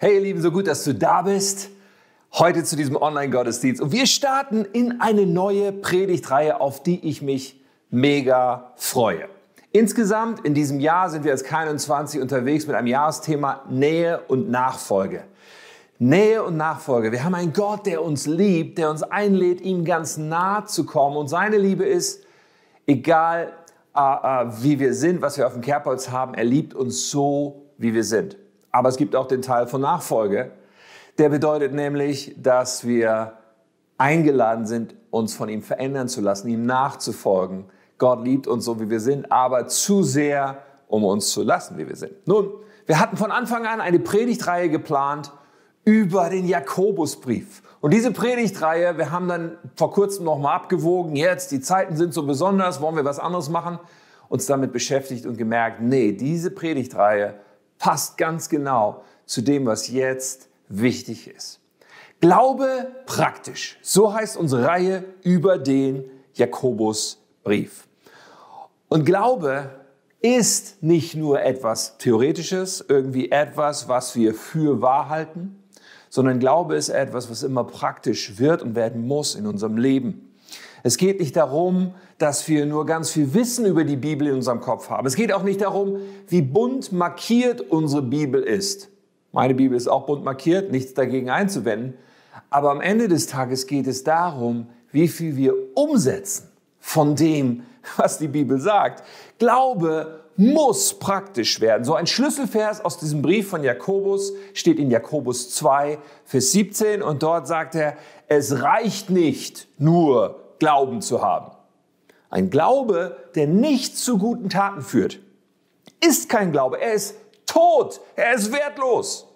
Hey ihr Lieben, so gut, dass du da bist. Heute zu diesem Online-Gottesdienst. Und wir starten in eine neue Predigtreihe, auf die ich mich mega freue. Insgesamt in diesem Jahr sind wir als K21 unterwegs mit einem Jahresthema Nähe und Nachfolge. Nähe und Nachfolge. Wir haben einen Gott, der uns liebt, der uns einlädt, ihm ganz nah zu kommen. Und seine Liebe ist, egal äh, äh, wie wir sind, was wir auf dem Kerbholz haben, er liebt uns so, wie wir sind. Aber es gibt auch den Teil von Nachfolge. Der bedeutet nämlich, dass wir eingeladen sind, uns von ihm verändern zu lassen, ihm nachzufolgen. Gott liebt uns so, wie wir sind, aber zu sehr, um uns zu lassen, wie wir sind. Nun, wir hatten von Anfang an eine Predigtreihe geplant über den Jakobusbrief. Und diese Predigtreihe, wir haben dann vor kurzem nochmal abgewogen, jetzt, die Zeiten sind so besonders, wollen wir was anderes machen, uns damit beschäftigt und gemerkt, nee, diese Predigtreihe passt ganz genau zu dem, was jetzt wichtig ist. Glaube praktisch. So heißt unsere Reihe über den Jakobusbrief. Und Glaube ist nicht nur etwas Theoretisches, irgendwie etwas, was wir für wahr halten, sondern Glaube ist etwas, was immer praktisch wird und werden muss in unserem Leben. Es geht nicht darum, dass wir nur ganz viel Wissen über die Bibel in unserem Kopf haben. Es geht auch nicht darum, wie bunt markiert unsere Bibel ist. Meine Bibel ist auch bunt markiert, nichts dagegen einzuwenden. Aber am Ende des Tages geht es darum, wie viel wir umsetzen von dem, was die Bibel sagt. Glaube muss praktisch werden. So ein Schlüsselvers aus diesem Brief von Jakobus steht in Jakobus 2, Vers 17 und dort sagt er, es reicht nicht nur Glauben zu haben. Ein Glaube, der nicht zu guten Taten führt, ist kein Glaube. Er ist tot. Er ist wertlos.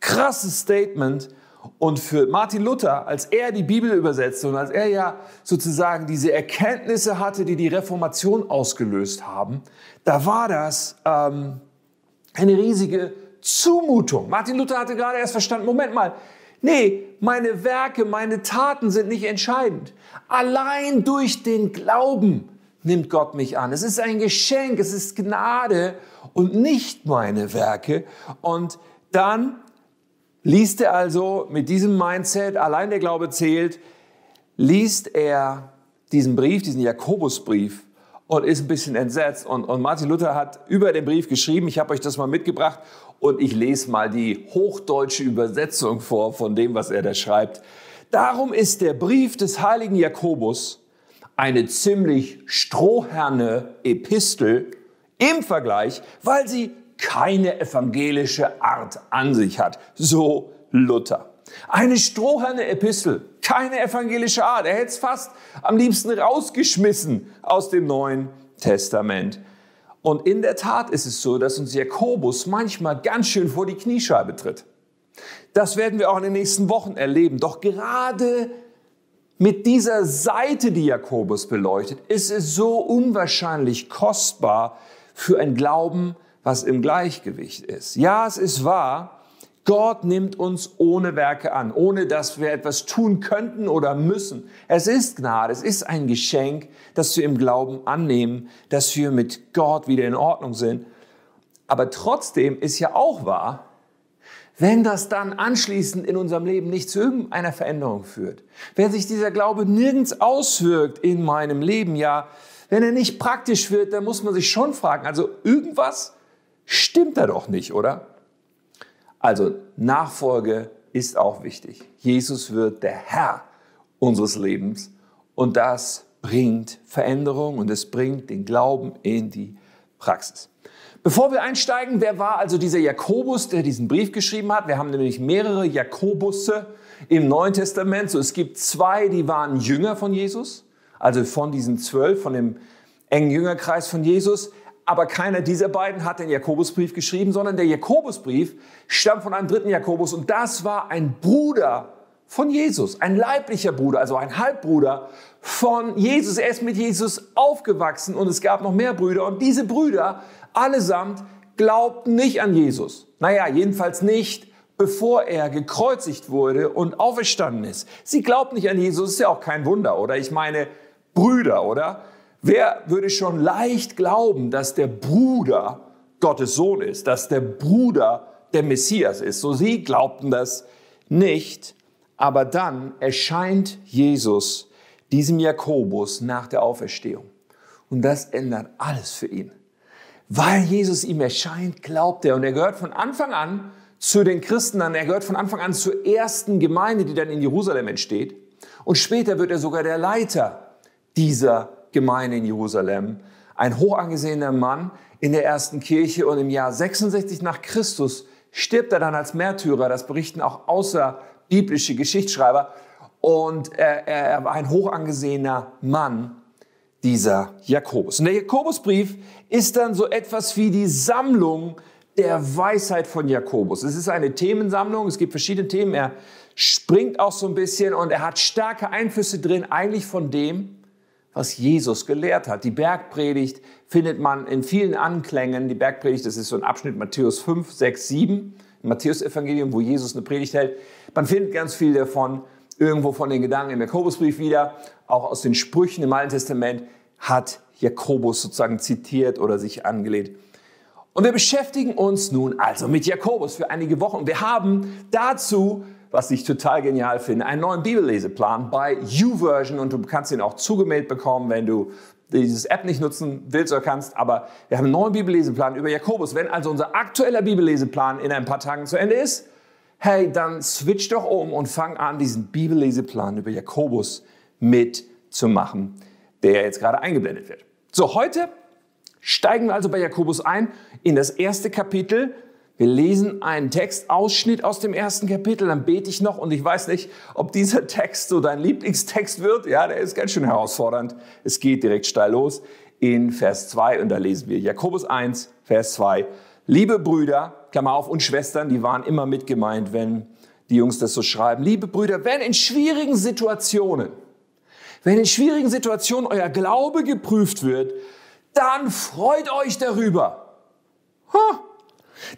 Krasses Statement. Und für Martin Luther, als er die Bibel übersetzte und als er ja sozusagen diese Erkenntnisse hatte, die die Reformation ausgelöst haben, da war das ähm, eine riesige Zumutung. Martin Luther hatte gerade erst verstanden, Moment mal, Nee, meine Werke, meine Taten sind nicht entscheidend. Allein durch den Glauben nimmt Gott mich an. Es ist ein Geschenk, es ist Gnade und nicht meine Werke. Und dann liest er also mit diesem Mindset, allein der Glaube zählt, liest er diesen Brief, diesen Jakobusbrief und ist ein bisschen entsetzt. Und, und Martin Luther hat über den Brief geschrieben, ich habe euch das mal mitgebracht und ich lese mal die hochdeutsche Übersetzung vor von dem, was er da schreibt. Darum ist der Brief des heiligen Jakobus eine ziemlich stroherne Epistel im Vergleich, weil sie keine evangelische Art an sich hat. So Luther. Eine stroherne Epistel, keine evangelische Art. Er hätte es fast am liebsten rausgeschmissen aus dem Neuen Testament. Und in der Tat ist es so, dass uns Jakobus manchmal ganz schön vor die Kniescheibe tritt. Das werden wir auch in den nächsten Wochen erleben. Doch gerade mit dieser Seite, die Jakobus beleuchtet, ist es so unwahrscheinlich kostbar für ein Glauben, was im Gleichgewicht ist. Ja, es ist wahr, Gott nimmt uns ohne Werke an, ohne dass wir etwas tun könnten oder müssen. Es ist Gnade, es ist ein Geschenk, das wir im Glauben annehmen, dass wir mit Gott wieder in Ordnung sind. Aber trotzdem ist ja auch wahr, wenn das dann anschließend in unserem Leben nicht zu irgendeiner Veränderung führt, wenn sich dieser Glaube nirgends auswirkt in meinem Leben, ja, wenn er nicht praktisch wird, dann muss man sich schon fragen, also irgendwas stimmt da doch nicht, oder? Also Nachfolge ist auch wichtig. Jesus wird der Herr unseres Lebens und das bringt Veränderung und es bringt den Glauben in die Praxis. Bevor wir einsteigen, wer war also dieser Jakobus, der diesen Brief geschrieben hat? Wir haben nämlich mehrere Jakobusse im Neuen Testament. So, es gibt zwei, die waren Jünger von Jesus, also von diesen zwölf, von dem engen Jüngerkreis von Jesus aber keiner dieser beiden hat den Jakobusbrief geschrieben, sondern der Jakobusbrief stammt von einem dritten Jakobus und das war ein Bruder von Jesus, ein leiblicher Bruder, also ein Halbbruder von Jesus. Er ist mit Jesus aufgewachsen und es gab noch mehr Brüder und diese Brüder allesamt glaubten nicht an Jesus. Naja, jedenfalls nicht, bevor er gekreuzigt wurde und auferstanden ist. Sie glaubten nicht an Jesus, ist ja auch kein Wunder, oder? Ich meine, Brüder, oder? Wer würde schon leicht glauben, dass der Bruder Gottes Sohn ist, dass der Bruder der Messias ist. So sie glaubten das nicht. Aber dann erscheint Jesus diesem Jakobus nach der Auferstehung. Und das ändert alles für ihn. Weil Jesus ihm erscheint, glaubt er. Und er gehört von Anfang an zu den Christen an. Er gehört von Anfang an zur ersten Gemeinde, die dann in Jerusalem entsteht. Und später wird er sogar der Leiter dieser Gemeinde in Jerusalem. Ein hochangesehener Mann in der ersten Kirche. Und im Jahr 66 nach Christus stirbt er dann als Märtyrer. Das berichten auch außerbiblische Geschichtsschreiber. Und er, er war ein hochangesehener Mann dieser Jakobus. Und der Jakobusbrief ist dann so etwas wie die Sammlung der Weisheit von Jakobus. Es ist eine Themensammlung, es gibt verschiedene Themen, er springt auch so ein bisschen und er hat starke Einflüsse drin, eigentlich von dem, was Jesus gelehrt hat. Die Bergpredigt findet man in vielen Anklängen. Die Bergpredigt, das ist so ein Abschnitt Matthäus 5, 6, 7, im Matthäus-Evangelium, wo Jesus eine Predigt hält. Man findet ganz viel davon irgendwo von den Gedanken im Jakobusbrief wieder, auch aus den Sprüchen im Alten Testament hat Jakobus sozusagen zitiert oder sich angelehnt. Und wir beschäftigen uns nun also mit Jakobus für einige Wochen. Wir haben dazu, was ich total genial finde, einen neuen Bibelleseplan bei YouVersion und du kannst ihn auch zugemailt bekommen, wenn du dieses App nicht nutzen willst oder kannst. Aber wir haben einen neuen Bibelleseplan über Jakobus. Wenn also unser aktueller Bibelleseplan in ein paar Tagen zu Ende ist, hey, dann switch doch um und fang an, diesen Bibelleseplan über Jakobus mitzumachen, der jetzt gerade eingeblendet wird. So, heute steigen wir also bei Jakobus ein in das erste Kapitel. Wir lesen einen Textausschnitt aus dem ersten Kapitel, dann bete ich noch und ich weiß nicht, ob dieser Text so dein Lieblingstext wird. Ja, der ist ganz schön herausfordernd. Es geht direkt steil los in Vers 2 und da lesen wir Jakobus 1, Vers 2. Liebe Brüder, Klammer auf, und Schwestern, die waren immer mit gemeint, wenn die Jungs das so schreiben. Liebe Brüder, wenn in schwierigen Situationen, wenn in schwierigen Situationen euer Glaube geprüft wird, dann freut euch darüber. Ha.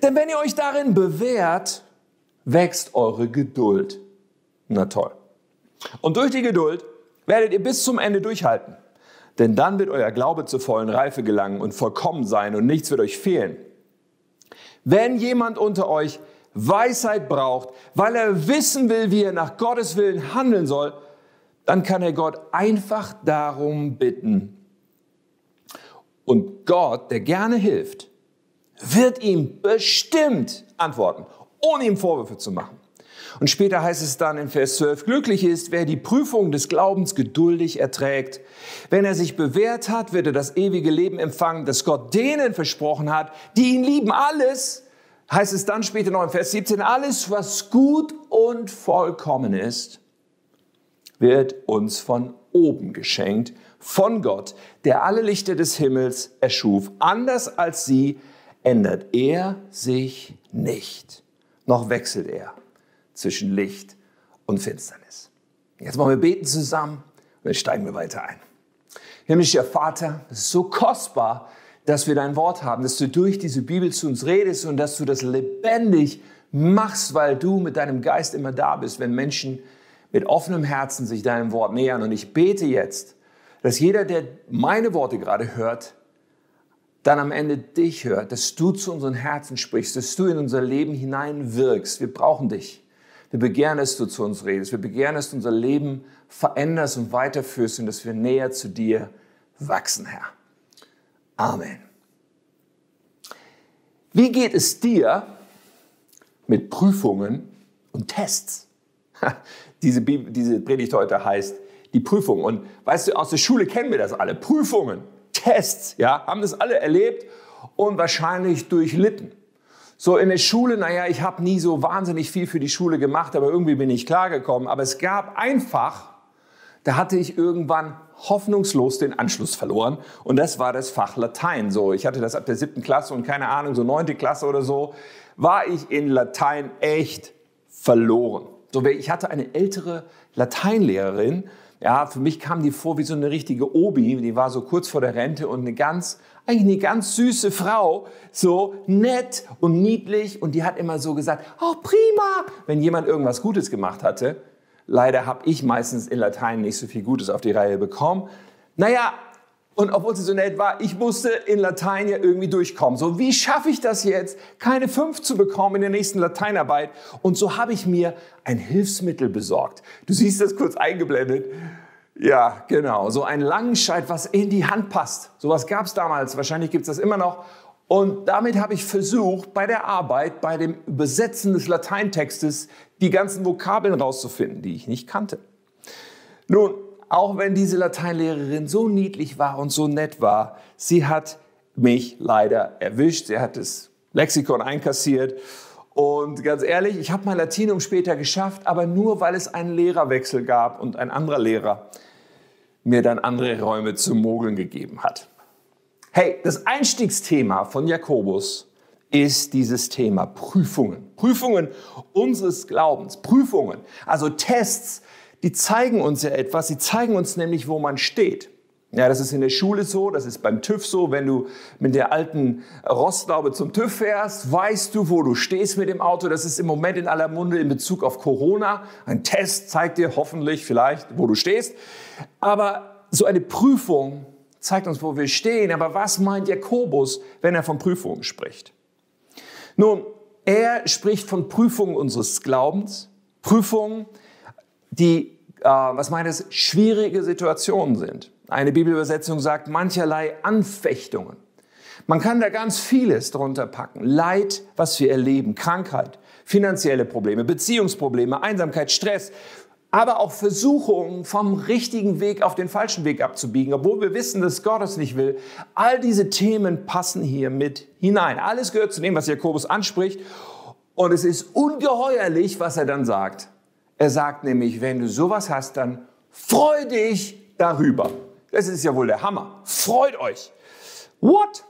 Denn wenn ihr euch darin bewährt, wächst eure Geduld. Na toll. Und durch die Geduld werdet ihr bis zum Ende durchhalten. Denn dann wird euer Glaube zur vollen Reife gelangen und vollkommen sein und nichts wird euch fehlen. Wenn jemand unter euch Weisheit braucht, weil er wissen will, wie er nach Gottes Willen handeln soll, dann kann er Gott einfach darum bitten. Und Gott, der gerne hilft, wird ihm bestimmt antworten, ohne ihm Vorwürfe zu machen. Und später heißt es dann in Vers 12, glücklich ist, wer die Prüfung des Glaubens geduldig erträgt. Wenn er sich bewährt hat, wird er das ewige Leben empfangen, das Gott denen versprochen hat, die ihn lieben. Alles, heißt es dann später noch in Vers 17, alles, was gut und vollkommen ist, wird uns von oben geschenkt, von Gott, der alle Lichter des Himmels erschuf. Anders als sie ändert er sich nicht, noch wechselt er zwischen Licht und Finsternis. Jetzt wollen wir beten zusammen und dann steigen wir weiter ein. Himmlischer Vater, es ist so kostbar, dass wir dein Wort haben, dass du durch diese Bibel zu uns redest und dass du das lebendig machst, weil du mit deinem Geist immer da bist, wenn Menschen mit offenem Herzen sich deinem Wort nähern. Und ich bete jetzt, dass jeder, der meine Worte gerade hört, dann am Ende dich hört, dass du zu unseren Herzen sprichst, dass du in unser Leben hineinwirkst. Wir brauchen dich. Wir begehren, dass du zu uns redest. Wir begehren, dass du unser Leben veränderst und weiterführst und dass wir näher zu dir wachsen, Herr. Amen. Wie geht es dir mit Prüfungen und Tests? diese, diese Predigt heute heißt die Prüfung. Und weißt du, aus der Schule kennen wir das alle. Prüfungen, Tests, ja, haben das alle erlebt und wahrscheinlich durchlitten. So in der Schule, naja, ich habe nie so wahnsinnig viel für die Schule gemacht, aber irgendwie bin ich klargekommen. Aber es gab ein Fach, da hatte ich irgendwann hoffnungslos den Anschluss verloren. Und das war das Fach Latein. So, ich hatte das ab der siebten Klasse und keine Ahnung, so neunte Klasse oder so, war ich in Latein echt verloren. So, ich hatte eine ältere Lateinlehrerin, ja, für mich kam die vor wie so eine richtige Obi, die war so kurz vor der Rente und eine ganz, eigentlich eine ganz süße Frau, so nett und niedlich und die hat immer so gesagt, oh prima, wenn jemand irgendwas Gutes gemacht hatte. Leider habe ich meistens in Latein nicht so viel Gutes auf die Reihe bekommen. Naja, Und obwohl sie so nett war, ich musste in Latein ja irgendwie durchkommen. So, wie schaffe ich das jetzt, keine fünf zu bekommen in der nächsten Lateinarbeit? Und so habe ich mir ein Hilfsmittel besorgt. Du siehst das kurz eingeblendet. Ja, genau. So ein Langenscheid, was in die Hand passt. Sowas gab es damals. Wahrscheinlich gibt es das immer noch. Und damit habe ich versucht, bei der Arbeit, bei dem Übersetzen des Lateintextes, die ganzen Vokabeln rauszufinden, die ich nicht kannte. Nun, auch wenn diese Lateinlehrerin so niedlich war und so nett war, sie hat mich leider erwischt. Sie hat das Lexikon einkassiert. Und ganz ehrlich, ich habe mein Latinum später geschafft, aber nur weil es einen Lehrerwechsel gab und ein anderer Lehrer mir dann andere Räume zum Mogeln gegeben hat. Hey, das Einstiegsthema von Jakobus ist dieses Thema Prüfungen. Prüfungen unseres Glaubens. Prüfungen, also Tests, die zeigen uns ja etwas. Sie zeigen uns nämlich, wo man steht. Ja, das ist in der Schule so, das ist beim TÜV so. Wenn du mit der alten Rostlaube zum TÜV fährst, weißt du, wo du stehst mit dem Auto. Das ist im Moment in aller Munde in Bezug auf Corona. Ein Test zeigt dir hoffentlich vielleicht, wo du stehst. Aber so eine Prüfung zeigt uns, wo wir stehen. Aber was meint Jakobus, wenn er von Prüfungen spricht? Nun, er spricht von Prüfungen unseres Glaubens, Prüfungen, die, äh, was meint es, schwierige Situationen sind. Eine Bibelübersetzung sagt mancherlei Anfechtungen. Man kann da ganz vieles drunter packen. Leid, was wir erleben, Krankheit, finanzielle Probleme, Beziehungsprobleme, Einsamkeit, Stress, aber auch Versuchungen vom richtigen Weg auf den falschen Weg abzubiegen, obwohl wir wissen, dass Gott es nicht will. All diese Themen passen hier mit hinein. Alles gehört zu dem, was Jakobus anspricht. Und es ist ungeheuerlich, was er dann sagt. Er sagt nämlich, wenn du sowas hast, dann freu dich darüber. Das ist ja wohl der Hammer. Freut euch. What?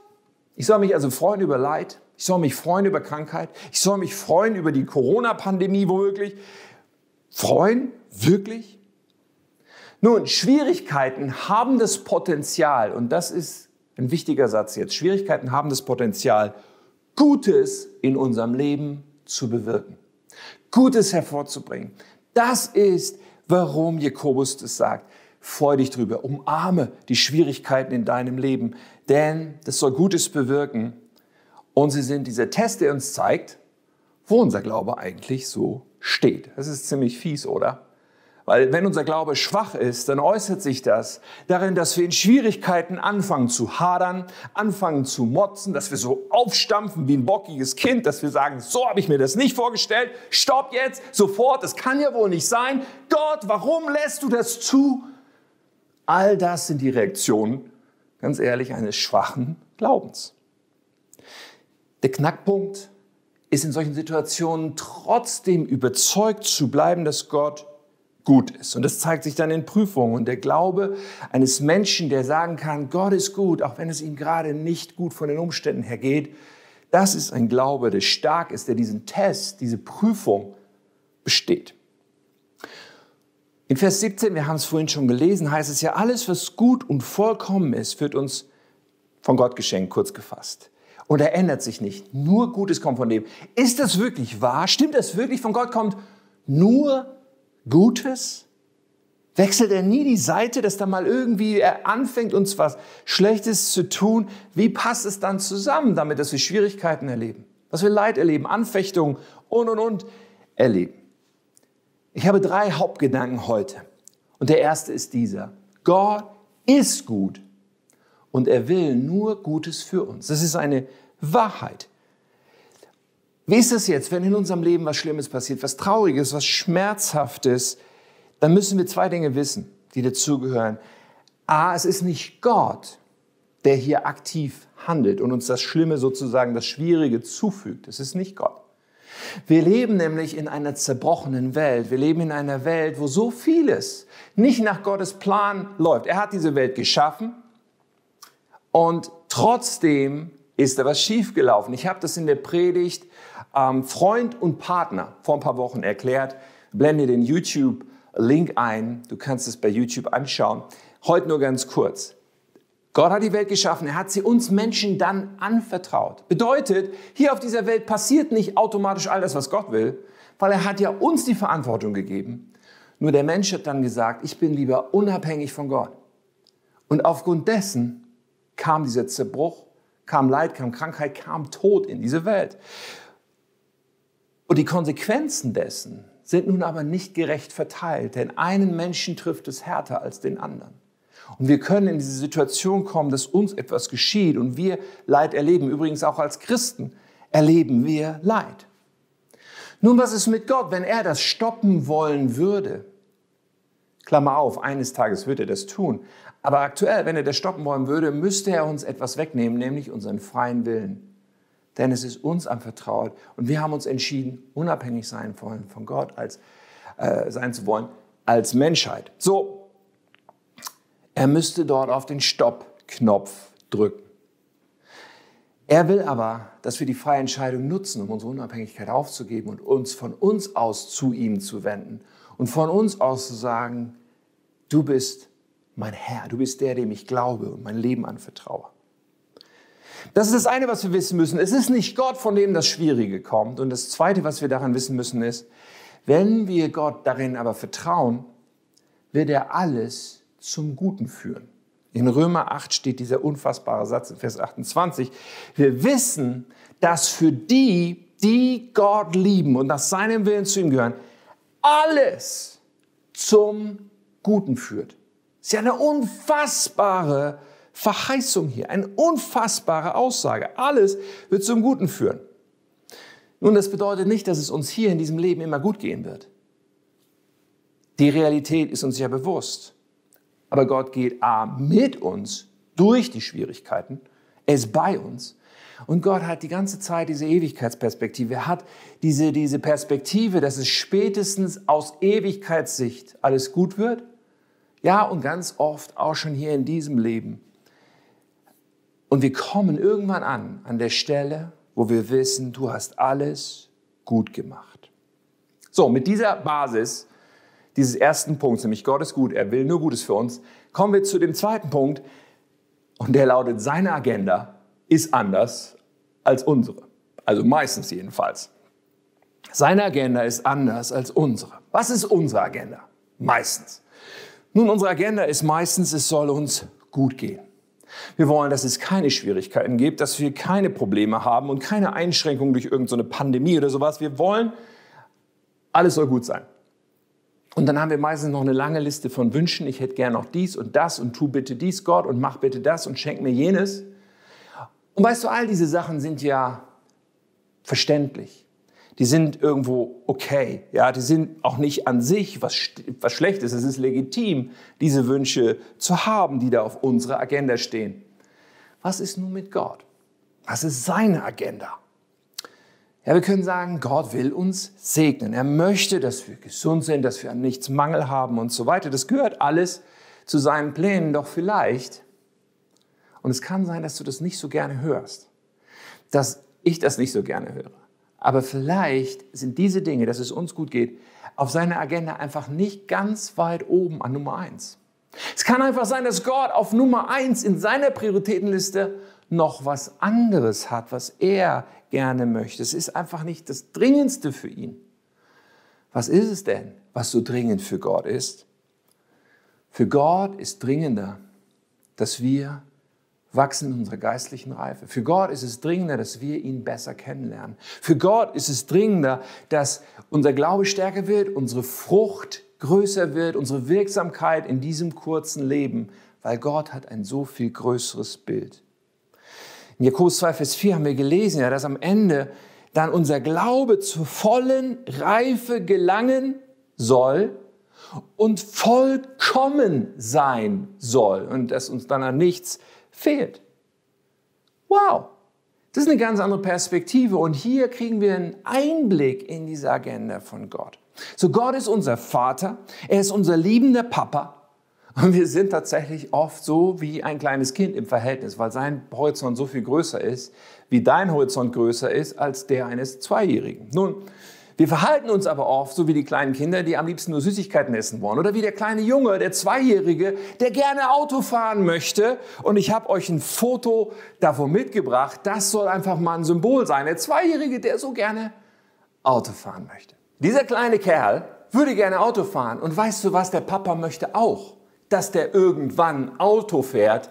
Ich soll mich also freuen über Leid. Ich soll mich freuen über Krankheit. Ich soll mich freuen über die Corona-Pandemie womöglich. Freuen? Wirklich? Nun, Schwierigkeiten haben das Potenzial, und das ist ein wichtiger Satz jetzt, Schwierigkeiten haben das Potenzial, Gutes in unserem Leben zu bewirken, Gutes hervorzubringen. Das ist, warum Jakobus das sagt. Freu dich drüber, umarme die Schwierigkeiten in deinem Leben, denn das soll Gutes bewirken. Und sie sind dieser Test, der uns zeigt, wo unser Glaube eigentlich so steht. Das ist ziemlich fies, oder? Weil wenn unser Glaube schwach ist, dann äußert sich das darin, dass wir in Schwierigkeiten anfangen zu hadern, anfangen zu motzen, dass wir so aufstampfen wie ein bockiges Kind, dass wir sagen, so habe ich mir das nicht vorgestellt, stopp jetzt, sofort, das kann ja wohl nicht sein. Gott, warum lässt du das zu? All das sind die Reaktionen, ganz ehrlich, eines schwachen Glaubens. Der Knackpunkt ist in solchen Situationen trotzdem überzeugt zu bleiben, dass Gott gut ist. Und das zeigt sich dann in Prüfungen. Und der Glaube eines Menschen, der sagen kann, Gott ist gut, auch wenn es ihm gerade nicht gut von den Umständen her geht, das ist ein Glaube, der stark ist, der diesen Test, diese Prüfung besteht. In Vers 17, wir haben es vorhin schon gelesen, heißt es ja, alles, was gut und vollkommen ist, wird uns von Gott geschenkt, kurz gefasst. Und er ändert sich nicht. Nur Gutes kommt von dem. Ist das wirklich wahr? Stimmt das wirklich? Von Gott kommt nur Gutes? Wechselt er nie die Seite, dass da mal irgendwie er anfängt, uns was Schlechtes zu tun? Wie passt es dann zusammen damit, dass wir Schwierigkeiten erleben, dass wir Leid erleben, Anfechtungen und, und, und erleben? Ich habe drei Hauptgedanken heute. Und der erste ist dieser. Gott ist gut und er will nur Gutes für uns. Das ist eine Wahrheit. Wie ist es jetzt, wenn in unserem Leben was Schlimmes passiert, was Trauriges, was Schmerzhaftes? Dann müssen wir zwei Dinge wissen, die dazugehören. A, es ist nicht Gott, der hier aktiv handelt und uns das Schlimme sozusagen, das Schwierige zufügt. Es ist nicht Gott. Wir leben nämlich in einer zerbrochenen Welt. Wir leben in einer Welt, wo so vieles nicht nach Gottes Plan läuft. Er hat diese Welt geschaffen und trotzdem ist da was schiefgelaufen. Ich habe das in der Predigt ähm, Freund und Partner vor ein paar Wochen erklärt. Blende den YouTube-Link ein. Du kannst es bei YouTube anschauen. Heute nur ganz kurz. Gott hat die Welt geschaffen, er hat sie uns Menschen dann anvertraut. Bedeutet, hier auf dieser Welt passiert nicht automatisch all das, was Gott will, weil er hat ja uns die Verantwortung gegeben. Nur der Mensch hat dann gesagt, ich bin lieber unabhängig von Gott. Und aufgrund dessen kam dieser Zerbruch, kam Leid, kam Krankheit, kam Tod in diese Welt. Und die Konsequenzen dessen sind nun aber nicht gerecht verteilt, denn einen Menschen trifft es härter als den anderen. Und wir können in diese Situation kommen, dass uns etwas geschieht und wir Leid erleben. Übrigens auch als Christen erleben wir Leid. Nun, was ist mit Gott, wenn er das stoppen wollen würde? Klammer auf, eines Tages wird er das tun. Aber aktuell, wenn er das stoppen wollen würde, müsste er uns etwas wegnehmen, nämlich unseren freien Willen. Denn es ist uns anvertraut und wir haben uns entschieden, unabhängig sein wollen von Gott als, äh, sein zu wollen als Menschheit. So, er müsste dort auf den Stopp-Knopf drücken. Er will aber, dass wir die freie Entscheidung nutzen, um unsere Unabhängigkeit aufzugeben und uns von uns aus zu ihm zu wenden und von uns aus zu sagen, du bist mein Herr, du bist der, dem ich glaube und mein Leben anvertraue. Das ist das eine, was wir wissen müssen. Es ist nicht Gott, von dem das Schwierige kommt. Und das zweite, was wir daran wissen müssen, ist, wenn wir Gott darin aber vertrauen, wird er alles zum Guten führen. In Römer 8 steht dieser unfassbare Satz in Vers 28. Wir wissen, dass für die, die Gott lieben und nach seinem Willen zu ihm gehören, alles zum Guten führt. Das ist ja eine unfassbare Verheißung hier, eine unfassbare Aussage. Alles wird zum Guten führen. Nun, das bedeutet nicht, dass es uns hier in diesem Leben immer gut gehen wird. Die Realität ist uns ja bewusst. Aber Gott geht A mit uns durch die Schwierigkeiten. Er ist bei uns. Und Gott hat die ganze Zeit diese Ewigkeitsperspektive. Er hat diese, diese Perspektive, dass es spätestens aus Ewigkeitssicht alles gut wird. Ja, und ganz oft auch schon hier in diesem Leben. Und wir kommen irgendwann an, an der Stelle, wo wir wissen, du hast alles gut gemacht. So, mit dieser Basis dieses ersten Punkts, nämlich Gott ist gut, er will nur Gutes für uns, kommen wir zu dem zweiten Punkt und der lautet, seine Agenda ist anders als unsere. Also meistens jedenfalls. Seine Agenda ist anders als unsere. Was ist unsere Agenda? Meistens. Nun, unsere Agenda ist meistens, es soll uns gut gehen. Wir wollen, dass es keine Schwierigkeiten gibt, dass wir keine Probleme haben und keine Einschränkungen durch irgendeine Pandemie oder sowas. Wir wollen, alles soll gut sein. Und dann haben wir meistens noch eine lange Liste von Wünschen. Ich hätte gern noch dies und das und tu bitte dies, Gott, und mach bitte das und schenk mir jenes. Und weißt du, all diese Sachen sind ja verständlich. Die sind irgendwo okay. Ja, die sind auch nicht an sich was, was Schlechtes. Es ist legitim, diese Wünsche zu haben, die da auf unserer Agenda stehen. Was ist nun mit Gott? Was ist seine Agenda? Ja, wir können sagen, Gott will uns segnen. Er möchte, dass wir gesund sind, dass wir an nichts Mangel haben und so weiter. Das gehört alles zu seinen Plänen. Doch vielleicht, und es kann sein, dass du das nicht so gerne hörst, dass ich das nicht so gerne höre. Aber vielleicht sind diese Dinge, dass es uns gut geht, auf seiner Agenda einfach nicht ganz weit oben an Nummer eins. Es kann einfach sein, dass Gott auf Nummer eins in seiner Prioritätenliste noch was anderes hat, was er gerne möchte. Es ist einfach nicht das Dringendste für ihn. Was ist es denn, was so dringend für Gott ist? Für Gott ist dringender, dass wir wachsen in unserer geistlichen Reife. Für Gott ist es dringender, dass wir ihn besser kennenlernen. Für Gott ist es dringender, dass unser Glaube stärker wird, unsere Frucht größer wird, unsere Wirksamkeit in diesem kurzen Leben, weil Gott hat ein so viel größeres Bild. In Jakobus 2, Vers 4 haben wir gelesen, ja, dass am Ende dann unser Glaube zur vollen Reife gelangen soll und vollkommen sein soll und dass uns dann an nichts fehlt. Wow, das ist eine ganz andere Perspektive und hier kriegen wir einen Einblick in diese Agenda von Gott. So Gott ist unser Vater, er ist unser liebender Papa und wir sind tatsächlich oft so wie ein kleines Kind im Verhältnis, weil sein Horizont so viel größer ist, wie dein Horizont größer ist als der eines Zweijährigen. Nun, wir verhalten uns aber oft so wie die kleinen Kinder, die am liebsten nur Süßigkeiten essen wollen. Oder wie der kleine Junge, der Zweijährige, der gerne Auto fahren möchte. Und ich habe euch ein Foto davon mitgebracht. Das soll einfach mal ein Symbol sein. Der Zweijährige, der so gerne Auto fahren möchte. Dieser kleine Kerl würde gerne Auto fahren. Und weißt du was, der Papa möchte auch dass der irgendwann Auto fährt,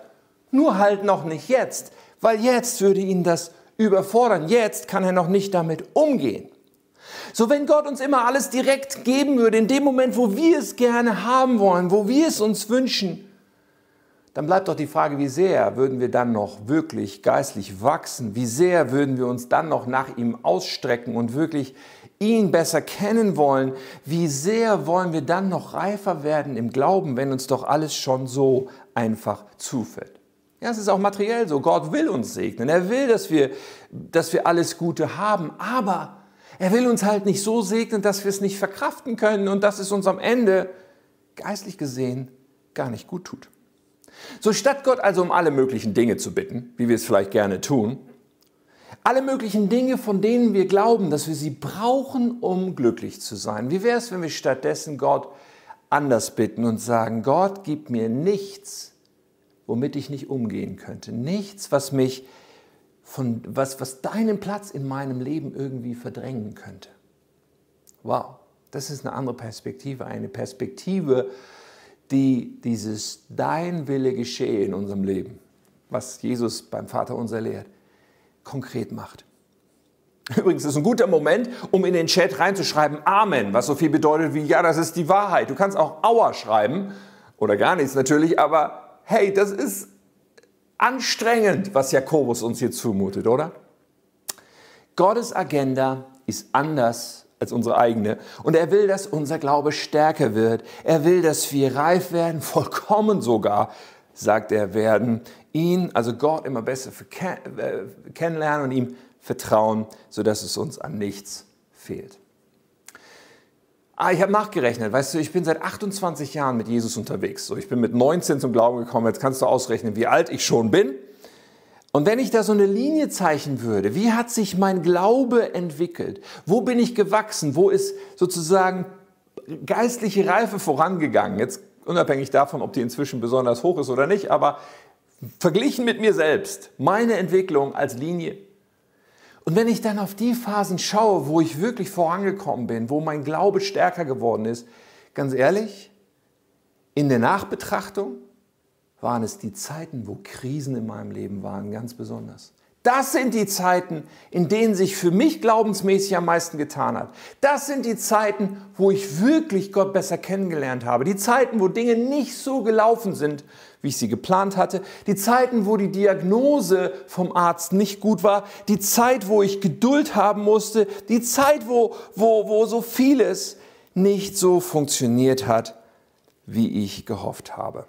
nur halt noch nicht jetzt, weil jetzt würde ihn das überfordern. Jetzt kann er noch nicht damit umgehen. So, wenn Gott uns immer alles direkt geben würde, in dem Moment, wo wir es gerne haben wollen, wo wir es uns wünschen, dann bleibt doch die Frage, wie sehr würden wir dann noch wirklich geistlich wachsen? Wie sehr würden wir uns dann noch nach ihm ausstrecken und wirklich ihn besser kennen wollen? Wie sehr wollen wir dann noch reifer werden im Glauben, wenn uns doch alles schon so einfach zufällt? Ja, es ist auch materiell so. Gott will uns segnen. Er will, dass wir, dass wir alles Gute haben. Aber er will uns halt nicht so segnen, dass wir es nicht verkraften können und dass es uns am Ende geistlich gesehen gar nicht gut tut. So statt Gott also um alle möglichen Dinge zu bitten, wie wir es vielleicht gerne tun, alle möglichen Dinge, von denen wir glauben, dass wir sie brauchen, um glücklich zu sein. Wie wäre es, wenn wir stattdessen Gott anders bitten und sagen, Gott, gib mir nichts, womit ich nicht umgehen könnte. Nichts, was mich von, was, was deinen Platz in meinem Leben irgendwie verdrängen könnte. Wow, das ist eine andere Perspektive, eine Perspektive, die dieses Dein Wille geschehe in unserem Leben, was Jesus beim Vater unser lehrt, konkret macht. Übrigens ist ein guter Moment, um in den Chat reinzuschreiben Amen, was so viel bedeutet wie Ja, das ist die Wahrheit. Du kannst auch Aua schreiben oder gar nichts natürlich, aber hey, das ist anstrengend, was Jakobus uns hier zumutet, oder? Gottes Agenda ist anders als unsere eigene. Und er will, dass unser Glaube stärker wird. Er will, dass wir reif werden, vollkommen sogar, sagt er, werden. Ihn, also Gott, immer besser äh, kennenlernen und ihm vertrauen, sodass es uns an nichts fehlt. Ah, ich habe nachgerechnet, weißt du, ich bin seit 28 Jahren mit Jesus unterwegs. So, ich bin mit 19 zum Glauben gekommen, jetzt kannst du ausrechnen, wie alt ich schon bin. Und wenn ich da so eine Linie zeichnen würde, wie hat sich mein Glaube entwickelt? Wo bin ich gewachsen? Wo ist sozusagen geistliche Reife vorangegangen? Jetzt unabhängig davon, ob die inzwischen besonders hoch ist oder nicht, aber verglichen mit mir selbst, meine Entwicklung als Linie. Und wenn ich dann auf die Phasen schaue, wo ich wirklich vorangekommen bin, wo mein Glaube stärker geworden ist, ganz ehrlich, in der Nachbetrachtung waren es die Zeiten, wo Krisen in meinem Leben waren, ganz besonders. Das sind die Zeiten, in denen sich für mich glaubensmäßig am meisten getan hat. Das sind die Zeiten, wo ich wirklich Gott besser kennengelernt habe. Die Zeiten, wo Dinge nicht so gelaufen sind, wie ich sie geplant hatte. Die Zeiten, wo die Diagnose vom Arzt nicht gut war. Die Zeit, wo ich Geduld haben musste. Die Zeit, wo, wo, wo so vieles nicht so funktioniert hat, wie ich gehofft habe.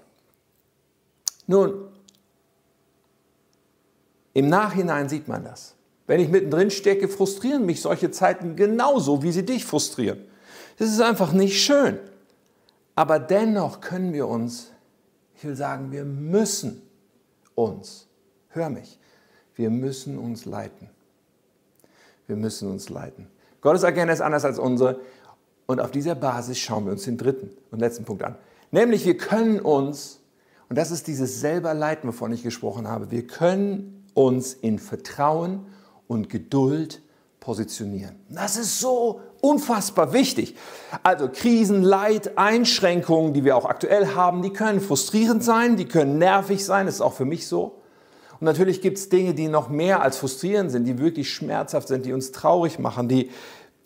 Nun, im Nachhinein sieht man das. Wenn ich mittendrin stecke, frustrieren mich solche Zeiten genauso, wie sie dich frustrieren. Das ist einfach nicht schön. Aber dennoch können wir uns, ich will sagen, wir müssen uns, hör mich, wir müssen uns leiten. Wir müssen uns leiten. Gottes Agenda ist anders als unsere. Und auf dieser Basis schauen wir uns den dritten und letzten Punkt an. Nämlich, wir können uns und das ist dieses selber Leiden, wovon ich gesprochen habe. Wir können uns in Vertrauen und Geduld positionieren. Das ist so unfassbar wichtig. Also Krisen, Leid, Einschränkungen, die wir auch aktuell haben, die können frustrierend sein, die können nervig sein, das ist auch für mich so. Und natürlich gibt es Dinge, die noch mehr als frustrierend sind, die wirklich schmerzhaft sind, die uns traurig machen, die,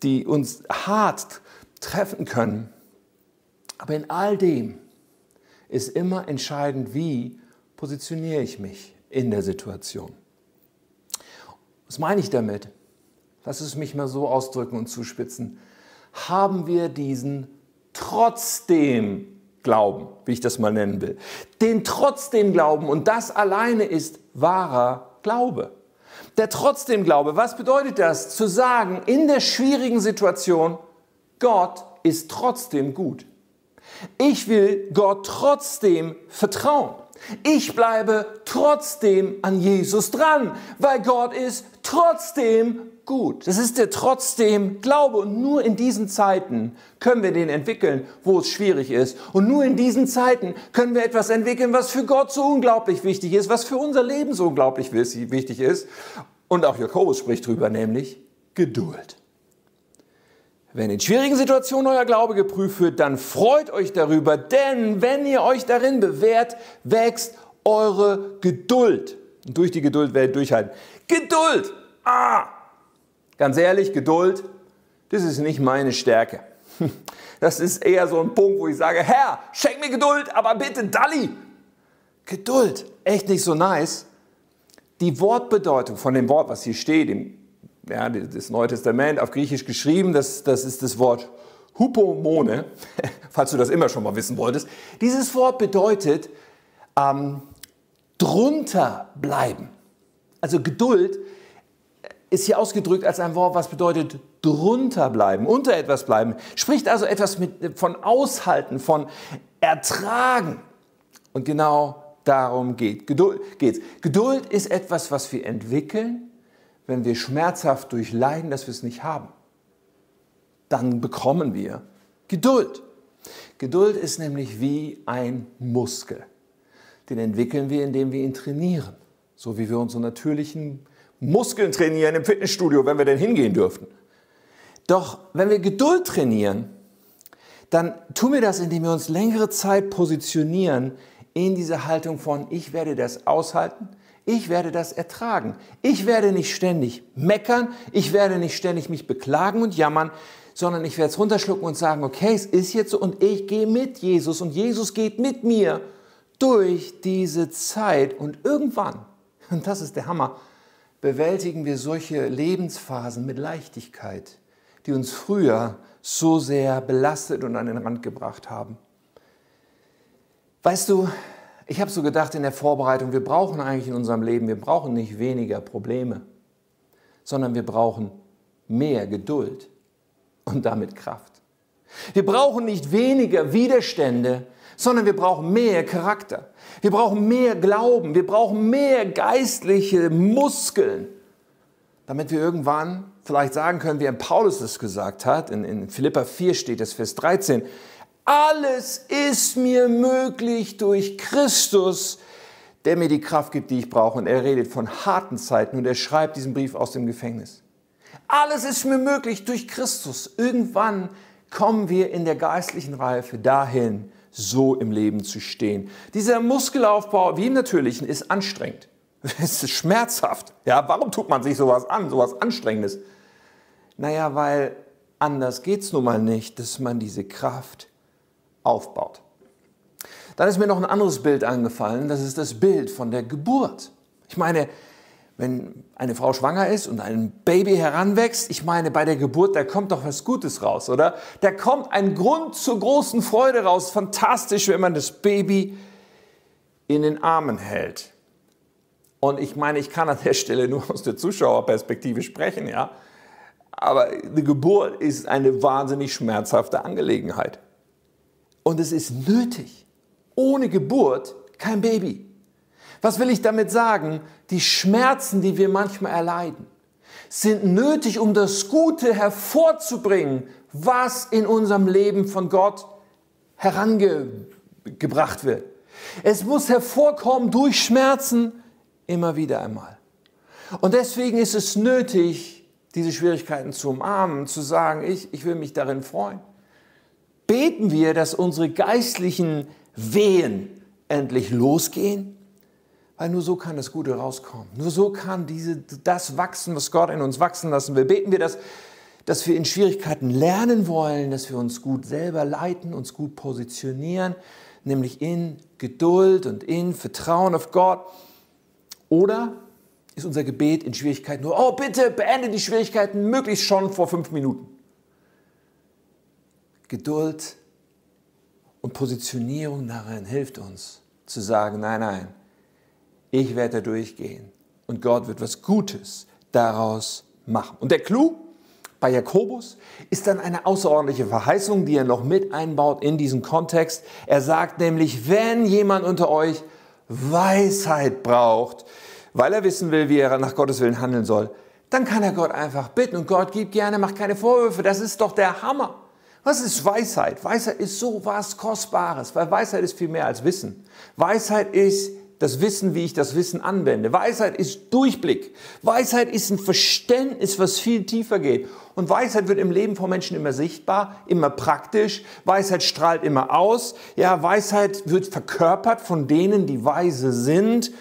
die uns hart treffen können. Aber in all dem ist immer entscheidend, wie positioniere ich mich in der Situation. Was meine ich damit? Lass es mich mal so ausdrücken und zuspitzen. Haben wir diesen trotzdem Glauben, wie ich das mal nennen will. Den trotzdem Glauben und das alleine ist wahrer Glaube. Der trotzdem Glaube, was bedeutet das? Zu sagen, in der schwierigen Situation, Gott ist trotzdem gut. Ich will Gott trotzdem vertrauen. Ich bleibe trotzdem an Jesus dran, weil Gott ist trotzdem gut. Das ist der trotzdem Glaube. Und nur in diesen Zeiten können wir den entwickeln, wo es schwierig ist. Und nur in diesen Zeiten können wir etwas entwickeln, was für Gott so unglaublich wichtig ist, was für unser Leben so unglaublich wichtig ist. Und auch Jakobus spricht drüber, nämlich Geduld. Wenn in schwierigen Situationen euer Glaube geprüft wird, dann freut euch darüber, denn wenn ihr euch darin bewährt, wächst eure Geduld. Und durch die Geduld werdet ihr durchhalten. Geduld! Ah! Ganz ehrlich, Geduld, das ist nicht meine Stärke. Das ist eher so ein Punkt, wo ich sage, Herr, schenk mir Geduld, aber bitte Dalli. Geduld, echt nicht so nice. Die Wortbedeutung von dem Wort, was hier steht, im, ja, das Neue Testament auf Griechisch geschrieben, das, das ist das Wort Hupomone, falls du das immer schon mal wissen wolltest. Dieses Wort bedeutet ähm, drunter bleiben. Also Geduld ist hier ausgedrückt als ein Wort, was bedeutet drunter bleiben, unter etwas bleiben. Spricht also etwas mit, von aushalten, von ertragen. Und genau darum geht Geduld. Geduld ist etwas, was wir entwickeln, wenn wir schmerzhaft durchleiden, dass wir es nicht haben. Dann bekommen wir Geduld. Geduld ist nämlich wie ein Muskel. Den entwickeln wir, indem wir ihn trainieren. So wie wir unsere natürlichen Muskeln trainieren im Fitnessstudio, wenn wir denn hingehen dürften. Doch wenn wir Geduld trainieren, dann tun wir das, indem wir uns längere Zeit positionieren in dieser Haltung von, ich werde das aushalten, ich werde das ertragen, ich werde nicht ständig meckern, ich werde nicht ständig mich beklagen und jammern, sondern ich werde es runterschlucken und sagen, okay, es ist jetzt so und ich gehe mit Jesus und Jesus geht mit mir durch diese Zeit. Und irgendwann, und das ist der Hammer, bewältigen wir solche Lebensphasen mit Leichtigkeit, die uns früher so sehr belastet und an den Rand gebracht haben. Weißt du, ich habe so gedacht in der Vorbereitung, wir brauchen eigentlich in unserem Leben, wir brauchen nicht weniger Probleme, sondern wir brauchen mehr Geduld und damit Kraft. Wir brauchen nicht weniger Widerstände, sondern wir brauchen mehr Charakter. Wir brauchen mehr Glauben. Wir brauchen mehr geistliche Muskeln, damit wir irgendwann vielleicht sagen können, wie ein Paulus es gesagt hat. In, in Philippa 4 steht es, Vers 13. Alles ist mir möglich durch Christus, der mir die Kraft gibt, die ich brauche. Und er redet von harten Zeiten und er schreibt diesen Brief aus dem Gefängnis. Alles ist mir möglich durch Christus. Irgendwann kommen wir in der geistlichen Reife dahin, so im Leben zu stehen. Dieser Muskelaufbau, wie im Natürlichen, ist anstrengend. Es ist schmerzhaft. Ja, warum tut man sich sowas an, sowas Anstrengendes? Naja, weil anders geht es nun mal nicht, dass man diese Kraft aufbaut. Dann ist mir noch ein anderes Bild angefallen, das ist das Bild von der Geburt. Ich meine, wenn eine Frau schwanger ist und ein Baby heranwächst, ich meine, bei der Geburt, da kommt doch was Gutes raus, oder? Da kommt ein Grund zur großen Freude raus. Fantastisch, wenn man das Baby in den Armen hält. Und ich meine, ich kann an der Stelle nur aus der Zuschauerperspektive sprechen, ja. Aber die Geburt ist eine wahnsinnig schmerzhafte Angelegenheit. Und es ist nötig. Ohne Geburt kein Baby. Was will ich damit sagen? Die Schmerzen, die wir manchmal erleiden, sind nötig, um das Gute hervorzubringen, was in unserem Leben von Gott herangebracht wird. Es muss hervorkommen durch Schmerzen immer wieder einmal. Und deswegen ist es nötig, diese Schwierigkeiten zu umarmen, zu sagen, ich, ich will mich darin freuen. Beten wir, dass unsere geistlichen Wehen endlich losgehen weil nur so kann das Gute rauskommen. Nur so kann diese, das wachsen, was Gott in uns wachsen lassen will. Beten wir, dass, dass wir in Schwierigkeiten lernen wollen, dass wir uns gut selber leiten, uns gut positionieren, nämlich in Geduld und in Vertrauen auf Gott. Oder ist unser Gebet in Schwierigkeiten nur, oh bitte beende die Schwierigkeiten möglichst schon vor fünf Minuten. Geduld und Positionierung darin hilft uns zu sagen, nein, nein, ich werde durchgehen und Gott wird was Gutes daraus machen. Und der Clou bei Jakobus ist dann eine außerordentliche Verheißung, die er noch mit einbaut in diesen Kontext. Er sagt nämlich, wenn jemand unter euch Weisheit braucht, weil er wissen will, wie er nach Gottes Willen handeln soll, dann kann er Gott einfach bitten und Gott gibt gerne, macht keine Vorwürfe. Das ist doch der Hammer. Was ist Weisheit? Weisheit ist so was Kostbares, weil Weisheit ist viel mehr als Wissen. Weisheit ist das Wissen, wie ich das Wissen anwende. Weisheit ist Durchblick. Weisheit ist ein Verständnis, was viel tiefer geht. Und Weisheit wird im Leben von Menschen immer sichtbar, immer praktisch. Weisheit strahlt immer aus. Ja, Weisheit wird verkörpert von denen, die weise sind,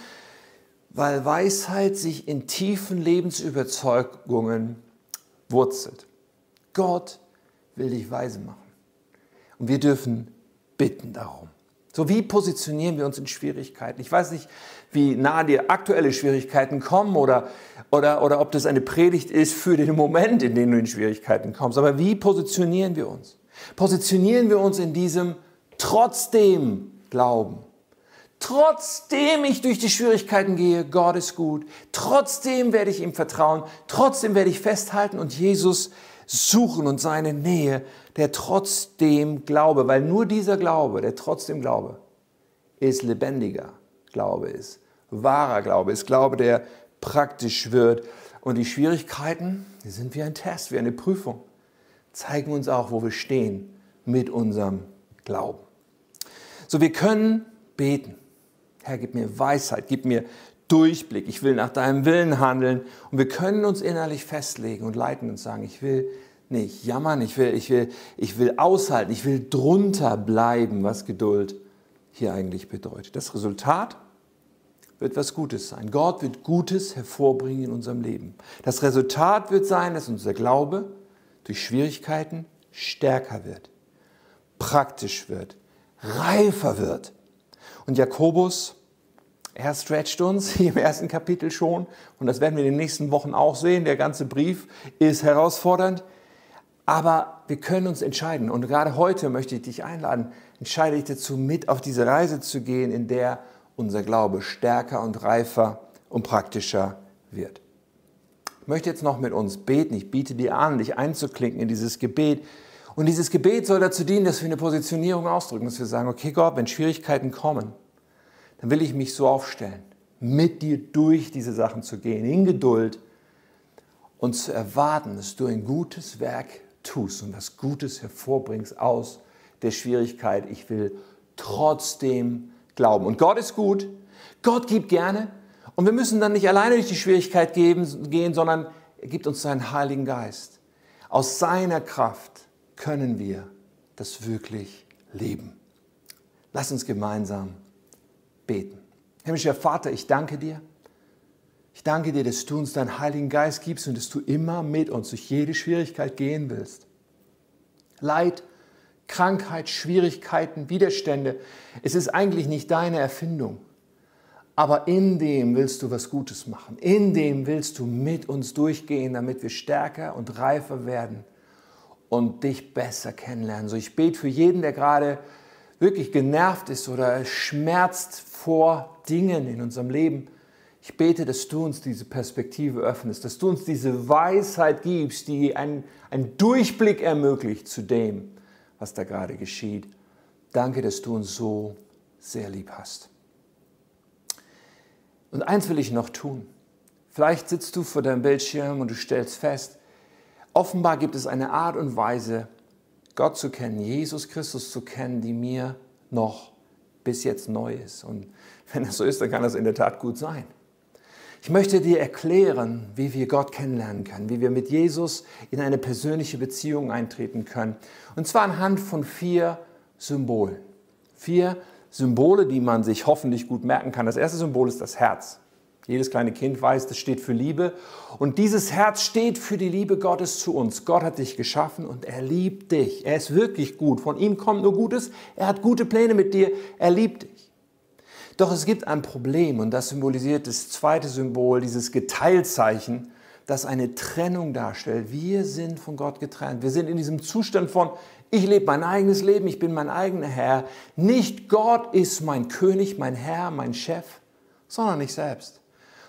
weil Weisheit sich in tiefen Lebensüberzeugungen wurzelt. Gott will dich weise machen. Und wir dürfen bitten darum. So, wie positionieren wir uns in Schwierigkeiten? Ich weiß nicht, wie nah dir aktuelle Schwierigkeiten kommen oder, oder, oder ob das eine Predigt ist für den Moment, in dem du in Schwierigkeiten kommst. Aber wie positionieren wir uns? Positionieren wir uns in diesem trotzdem Glauben. Trotzdem ich durch die Schwierigkeiten gehe, Gott ist gut. Trotzdem werde ich ihm vertrauen. Trotzdem werde ich festhalten und Jesus suchen und seine Nähe, der trotzdem Glaube, weil nur dieser Glaube, der trotzdem Glaube, ist lebendiger Glaube, ist wahrer Glaube, ist Glaube, der praktisch wird. Und die Schwierigkeiten, die sind wie ein Test, wie eine Prüfung, zeigen uns auch, wo wir stehen mit unserem Glauben. So, wir können beten. Herr, gib mir Weisheit, gib mir Durchblick, ich will nach deinem Willen handeln. Und wir können uns innerlich festlegen und leiten und sagen, ich will nicht jammern, ich will, ich will, ich will aushalten, ich will drunter bleiben, was Geduld hier eigentlich bedeutet. Das Resultat wird was Gutes sein. Gott wird Gutes hervorbringen in unserem Leben. Das Resultat wird sein, dass unser Glaube durch Schwierigkeiten stärker wird, praktisch wird, reifer wird. Und Jakobus er stretcht uns hier im ersten Kapitel schon und das werden wir in den nächsten Wochen auch sehen. Der ganze Brief ist herausfordernd, aber wir können uns entscheiden und gerade heute möchte ich dich einladen, entscheide ich dazu, mit auf diese Reise zu gehen, in der unser Glaube stärker und reifer und praktischer wird. Ich möchte jetzt noch mit uns beten. Ich biete dir an, dich einzuklinken in dieses Gebet. Und dieses Gebet soll dazu dienen, dass wir eine Positionierung ausdrücken, dass wir sagen, okay Gott, wenn Schwierigkeiten kommen, dann will ich mich so aufstellen, mit dir durch diese Sachen zu gehen, in Geduld und zu erwarten, dass du ein gutes Werk tust und was Gutes hervorbringst aus der Schwierigkeit. Ich will trotzdem glauben. Und Gott ist gut, Gott gibt gerne und wir müssen dann nicht alleine durch die Schwierigkeit gehen, sondern er gibt uns seinen Heiligen Geist. Aus seiner Kraft können wir das wirklich leben. Lass uns gemeinsam beten. Himmlischer Vater, ich danke dir. Ich danke dir, dass du uns deinen Heiligen Geist gibst und dass du immer mit uns durch jede Schwierigkeit gehen willst. Leid, Krankheit, Schwierigkeiten, Widerstände, es ist eigentlich nicht deine Erfindung. Aber in dem willst du was Gutes machen. In dem willst du mit uns durchgehen, damit wir stärker und reifer werden und dich besser kennenlernen. So, ich bete für jeden, der gerade wirklich genervt ist oder schmerzt vor Dingen in unserem Leben, ich bete, dass du uns diese Perspektive öffnest, dass du uns diese Weisheit gibst, die einen, einen Durchblick ermöglicht zu dem, was da gerade geschieht. Danke, dass du uns so sehr lieb hast. Und eins will ich noch tun. Vielleicht sitzt du vor deinem Bildschirm und du stellst fest, offenbar gibt es eine Art und Weise, Gott zu kennen, Jesus Christus zu kennen, die mir noch bis jetzt neu ist. Und wenn das so ist, dann kann das in der Tat gut sein. Ich möchte dir erklären, wie wir Gott kennenlernen können, wie wir mit Jesus in eine persönliche Beziehung eintreten können. Und zwar anhand von vier Symbolen. Vier Symbole, die man sich hoffentlich gut merken kann. Das erste Symbol ist das Herz. Jedes kleine Kind weiß, das steht für Liebe. Und dieses Herz steht für die Liebe Gottes zu uns. Gott hat dich geschaffen und er liebt dich. Er ist wirklich gut. Von ihm kommt nur Gutes. Er hat gute Pläne mit dir. Er liebt dich. Doch es gibt ein Problem und das symbolisiert das zweite Symbol, dieses Geteilzeichen, das eine Trennung darstellt. Wir sind von Gott getrennt. Wir sind in diesem Zustand von, ich lebe mein eigenes Leben, ich bin mein eigener Herr. Nicht Gott ist mein König, mein Herr, mein Chef, sondern ich selbst.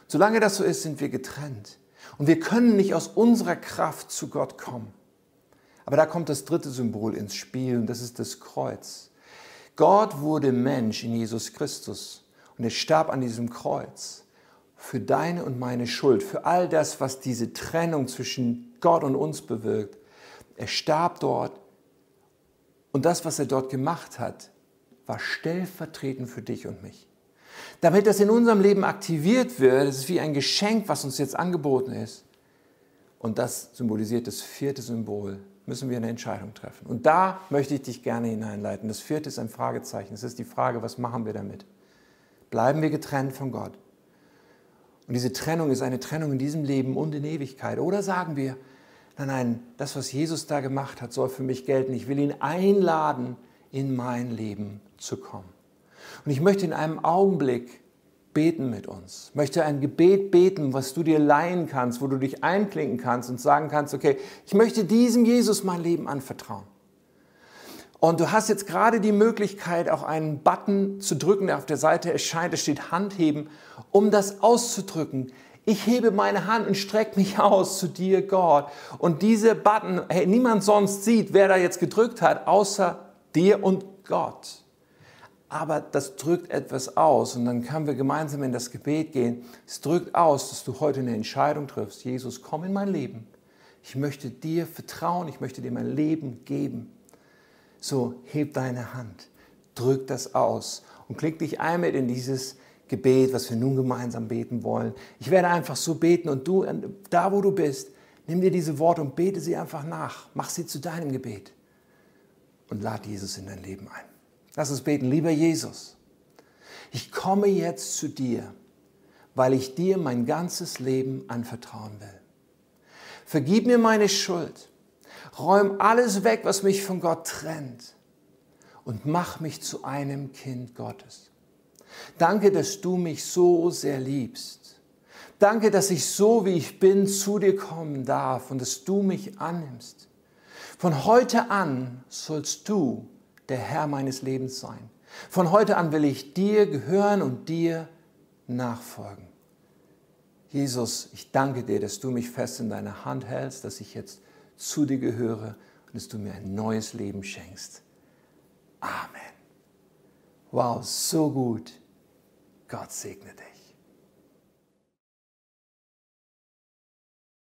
Solange das so ist, sind wir getrennt. Und wir können nicht aus unserer Kraft zu Gott kommen. Aber da kommt das dritte Symbol ins Spiel und das ist das Kreuz. Gott wurde Mensch in Jesus Christus und er starb an diesem Kreuz für deine und meine Schuld, für all das, was diese Trennung zwischen Gott und uns bewirkt. Er starb dort und das, was er dort gemacht hat, war stellvertretend für dich und mich. Damit das in unserem Leben aktiviert wird, es ist wie ein Geschenk, was uns jetzt angeboten ist. Und das symbolisiert das vierte Symbol, müssen wir eine Entscheidung treffen. Und da möchte ich dich gerne hineinleiten. Das vierte ist ein Fragezeichen. Es ist die Frage, was machen wir damit? Bleiben wir getrennt von Gott? Und diese Trennung ist eine Trennung in diesem Leben und in Ewigkeit. Oder sagen wir, nein, nein, das, was Jesus da gemacht hat, soll für mich gelten. Ich will ihn einladen, in mein Leben zu kommen. Und ich möchte in einem Augenblick beten mit uns. Ich möchte ein Gebet beten, was du dir leihen kannst, wo du dich einklinken kannst und sagen kannst, okay, ich möchte diesem Jesus mein Leben anvertrauen. Und du hast jetzt gerade die Möglichkeit, auch einen Button zu drücken, der auf der Seite erscheint. Es steht Handheben, um das auszudrücken. Ich hebe meine Hand und strecke mich aus zu dir, Gott. Und diese Button, hey, niemand sonst sieht, wer da jetzt gedrückt hat, außer dir und Gott. Aber das drückt etwas aus und dann können wir gemeinsam in das Gebet gehen. Es drückt aus, dass du heute eine Entscheidung triffst. Jesus, komm in mein Leben. Ich möchte dir vertrauen, ich möchte dir mein Leben geben. So, heb deine Hand, drück das aus und klick dich ein mit in dieses Gebet, was wir nun gemeinsam beten wollen. Ich werde einfach so beten und du, da wo du bist, nimm dir diese Worte und bete sie einfach nach. Mach sie zu deinem Gebet und lad Jesus in dein Leben ein. Lass uns beten, lieber Jesus. Ich komme jetzt zu dir, weil ich dir mein ganzes Leben anvertrauen will. Vergib mir meine Schuld Räum alles weg, was mich von Gott trennt und mach mich zu einem Kind Gottes. Danke, dass du mich so sehr liebst. Danke, dass ich so wie ich bin zu dir kommen darf und dass du mich annimmst. Von heute an sollst du der Herr meines Lebens sein. Von heute an will ich dir gehören und dir nachfolgen. Jesus, ich danke dir, dass du mich fest in deiner Hand hältst, dass ich jetzt zu dir gehöre und dass du mir ein neues Leben schenkst. Amen. Wow, so gut. Gott segne dich.